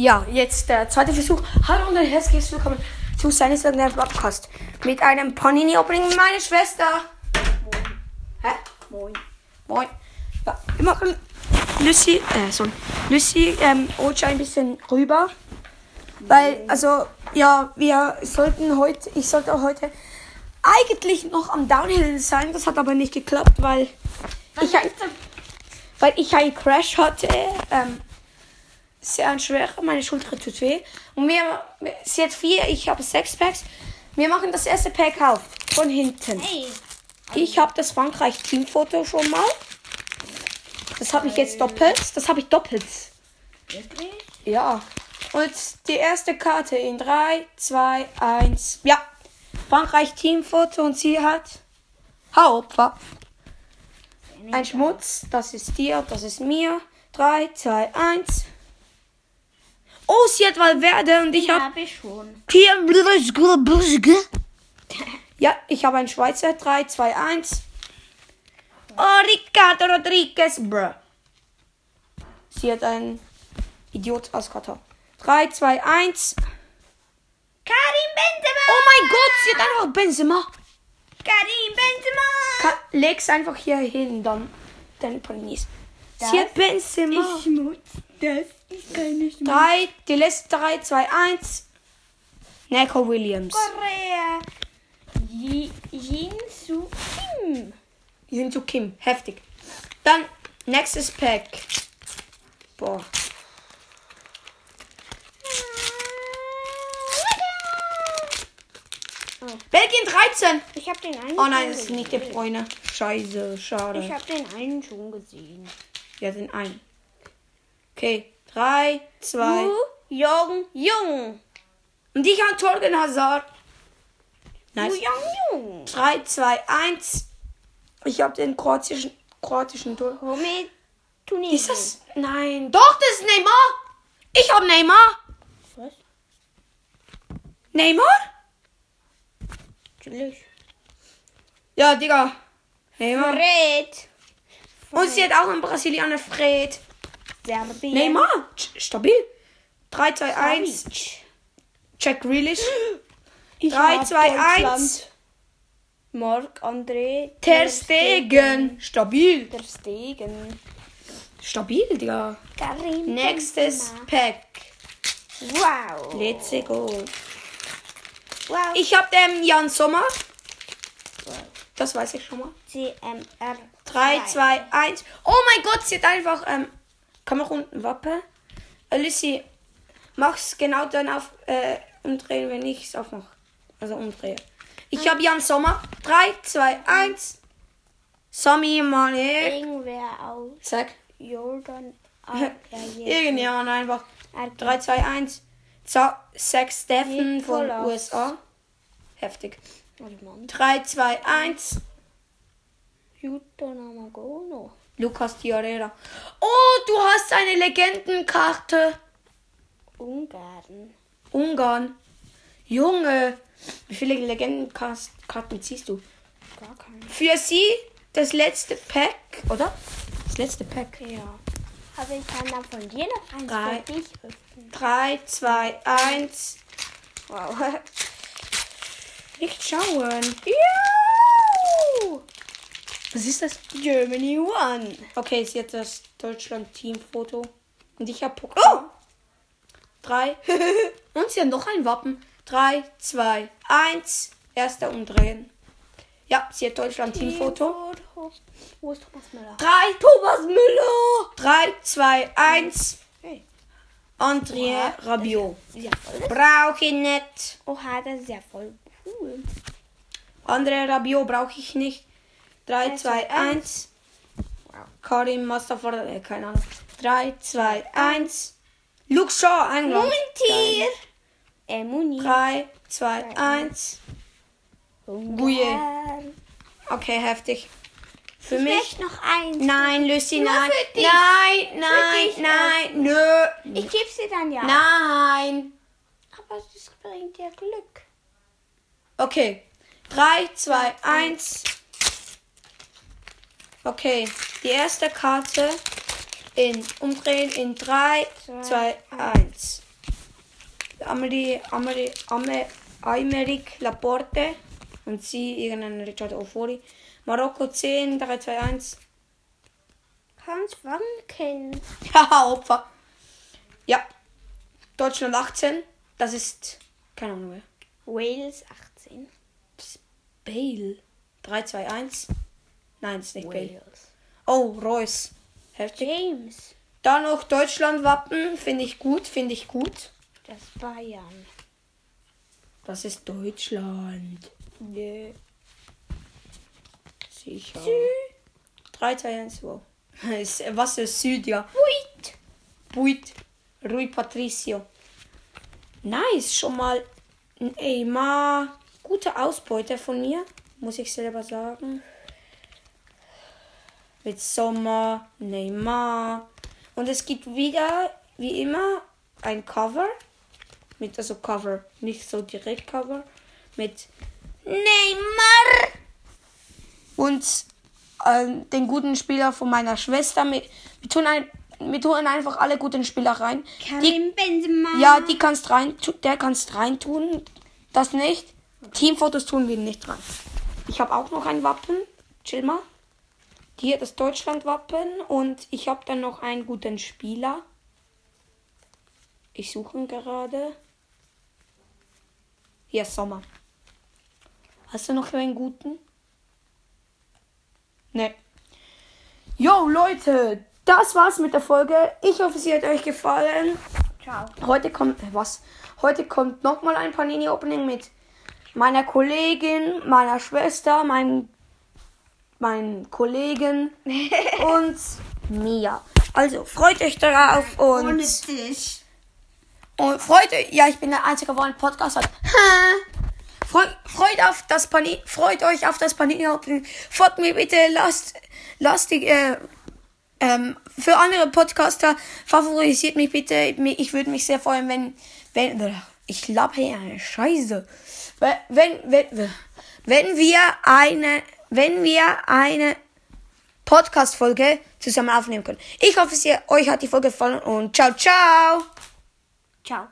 Ja, jetzt der zweite Versuch. Hallo und ein herzliches Willkommen zu seines irgendeinem Podcast. Mit einem Panini-Opening mit meiner Schwester. Moin. Hä? Moin. Moin. Ja, wir machen Lucy, äh, sorry. Lucy, ähm, rutscht ein bisschen rüber. Weil, also, ja, wir sollten heute, ich sollte heute eigentlich noch am Downhill sein. Das hat aber nicht geklappt, weil ich, ein, weil ich einen Crash hatte. Ähm, sehr schwer, meine Schulter tut weh. Und wir, sie hat vier, ich habe sechs Packs. Wir machen das erste Pack auf, von hinten. Hey. Ich habe das Frankreich-Teamfoto schon mal. Das habe ich jetzt doppelt. Das habe ich doppelt. Wirklich? Ja. Und die erste Karte in 3, 2, 1. Ja. Frankreich Teamfoto und sie hat Hauptopfer. Ein Schmutz, das ist dir, das ist mir. 3, 2, 1. Oh, sie hat Valverde und ich habe habe ich schon. Ja, ich habe einen Schweizer. 3, 2, 1. Oh, Ricardo Rodriguez, bruh. Sie hat einen Idiot aus Katar. 3, 2, 1. Karim Benzema! Oh mein Gott, sie hat einfach Benzema. Karim Benzema! Ka leg's einfach hier hin, dann deine Paninis. Das hat Benzema. Schmutz. Das ist keine Schmutz. 3, die letzte 3, 2, 1. Nico Williams. Korea. Ji- Jin Su Kim. Hinzu Kim. Heftig. Dann nächstes Pack. Boah. Belgien 13. Ich habe den einen Oh nein, das ist nicht der. Bräune. Scheiße, schade. Ich habe den einen schon gesehen. Ja, den einen. Okay. 3, 2. Wu Jong Jung. Und ich habe Torgen Hazard. Nice. Jong Jung. 3, 2, 1. Ich habe den kroatischen, kroatischen Tor. Home Tunesien. Ist das? Nein. Doch, das ist Neymar. Ich habe Neymar. Was? Neymar? Natürlich. Ja, Digga. Neymar. Fred. Und sie hat auch einen Brasilianer, Fred. Serbien. Neymar. Stabil. 3, 2, 1. Savic. Check Grealish. Ich 3, hab 2, Deutschland. 1. Marc André Ter Stegen. Stabil. Der Stegen. Stabil, Digga. Karim Nächstes Benzema. Pack. Wow. Let's go. Wow. Ich habe den Jan Sommer. Das weiß ich schon mal. CMR. 3, 2, 1. Oh mein Gott, sie hat einfach ähm, Kamerauntenwappe. Alicia, mach's genau dann auf äh, umdrehen, wenn ich es aufmache. Also umdrehe. Ich habe Jan Sommer. 3, 2, 1. Sami Mane. Irgendwer aus Sag. Jordan. Ah. Irgendjemand einfach. Er- 3, 2, 1. Zack, Steffen von. USA. Heftig. Warte mal. 3, 2, 1. Yuto Namagono. Lukas Diarera. Oh, du hast eine Legendenkarte. Ungarn. Ungarn. Junge. Wie viele Legendenkarten ziehst du? Gar kein. Für sie das letzte Pack, oder? Das letzte Pack. Ja. Aber ich kann dann von dir noch eins Drei. für dich öffnen. 3, 2, 1. Wow. Nicht schauen. Juhu! Was ist das? Germany won. Okay, sie hat das Deutschland-Team-Foto. Und ich habe Pokal. Oh! 3. Und sie hat noch ein Wappen. 3, 2, 1. Erster umdrehen. Ja, sie hat Deutschland-Team-Foto. Wo ist Thomas Müller? 3, Thomas Müller. 3, 2, 1. Hey. André Oha. Rabiot. Ja. Brauche ich nicht. Oha, das ist ja voll cool. André Rabiot brauche ich nicht. 3, Drei, 2, zwei, 1. Wow. Karim Mustafa, äh, keine Ahnung. 3, 2, 1. Luke Shaw, England. Muntier. Äh, Muni. 3, 2, 1. Bouillet. Ungarn. Okay, heftig. Für Ich mich. noch eins. Nein, Lucy, nein. Nein, nein, dich, nein, nö. Ich geb's dir dann ja. Nein. Aber das bringt dir Glück. Okay. 3, 2, 1. Okay. Die erste Karte in Umdrehen in 3, 2, 1. Amelie, Amelie, Ame, Aymeric Laporte und sie irgendein Richard Ofori. Marokko 10, 3, 2, 1. Hans Wanken. Haha, Opfer. Ja. Deutschland 18. Das ist. Keine Ahnung mehr. Wales 18. Bale. 3, 2, 1. Nein, ist nicht Bale. Wales. Oh, Reus. Heftig. James. Dann noch Deutschland-Wappen. Finde ich gut, finde ich gut. Das Bayern. Das ist Deutschland. Nö. Sicher. 3, 2, 1, wow. Ist- Was ist Süd, ja. Wait. Buit. Rui Patricio. Nice, schon mal. Ey, ma. Gute Ausbeute von mir, muss ich selber sagen. Mit Sommer, Neymar. Und es gibt wieder, wie immer, ein Cover. Mit, also Cover, nicht so direkt Cover. Mit Neymar. Und ähm, den guten Spieler von meiner Schwester. Wir, wir, tun ein, wir tun einfach alle guten Spieler rein. Karim Benzema. ja, die kannst rein, der kannst rein tun. Das nicht. Teamfotos tun wir nicht rein. Ich habe auch noch ein Wappen. Chill mal. Hier das Deutschland-Wappen und ich habe dann noch einen guten Spieler. Ich suche ihn gerade. Hier ist Sommer. Hast du noch einen guten? Ne. Jo, Leute, das war's mit der Folge. Ich hoffe, sie hat euch gefallen. Ciao. Heute kommt äh, was? Heute kommt noch mal ein Panini Opening mit meiner Kollegin, meiner Schwester, meinem meinen Kollegen und mir. Also freut euch darauf und, Ohne Tisch. und freut euch. Ja, ich bin der einzige, der einen Podcast hat. Freut, freut auf das Panini, freut euch auf das Opening. Folgt mir bitte, lasst lasst die äh, ähm, für andere Podcaster favorisiert mich bitte. Ich würde mich sehr freuen, wenn, wenn, ich glaube hier eine Scheiße. Wenn, wenn, wenn, wenn wir eine, wenn wir eine Podcast-Folge zusammen aufnehmen können. Ich hoffe, es, euch hat die Folge gefallen und ciao, ciao. Ciao.